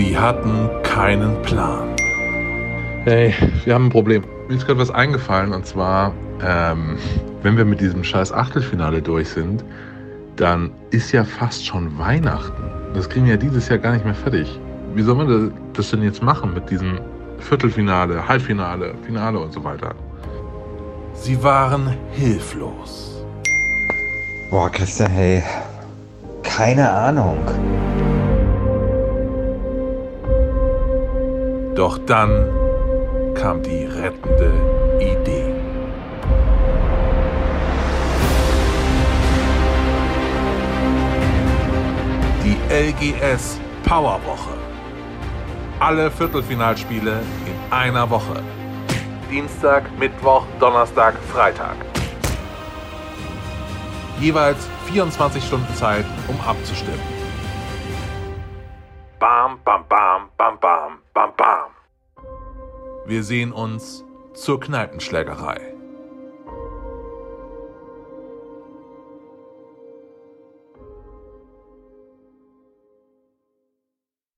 Sie hatten keinen Plan. Hey, wir haben ein Problem. Mir ist gerade was eingefallen und zwar, ähm, wenn wir mit diesem scheiß Achtelfinale durch sind, dann ist ja fast schon Weihnachten. Das kriegen wir ja dieses Jahr gar nicht mehr fertig. Wie soll man das denn jetzt machen mit diesem Viertelfinale, Halbfinale, Finale und so weiter? Sie waren hilflos. Boah, Christian, hey. Keine Ahnung. Doch dann kam die rettende Idee. Die LGS Powerwoche. Alle Viertelfinalspiele in einer Woche. Dienstag, Mittwoch, Donnerstag, Freitag. Jeweils 24 Stunden Zeit, um abzustimmen. Bam, bam, bam, Wir sehen uns zur Kneipenschlägerei.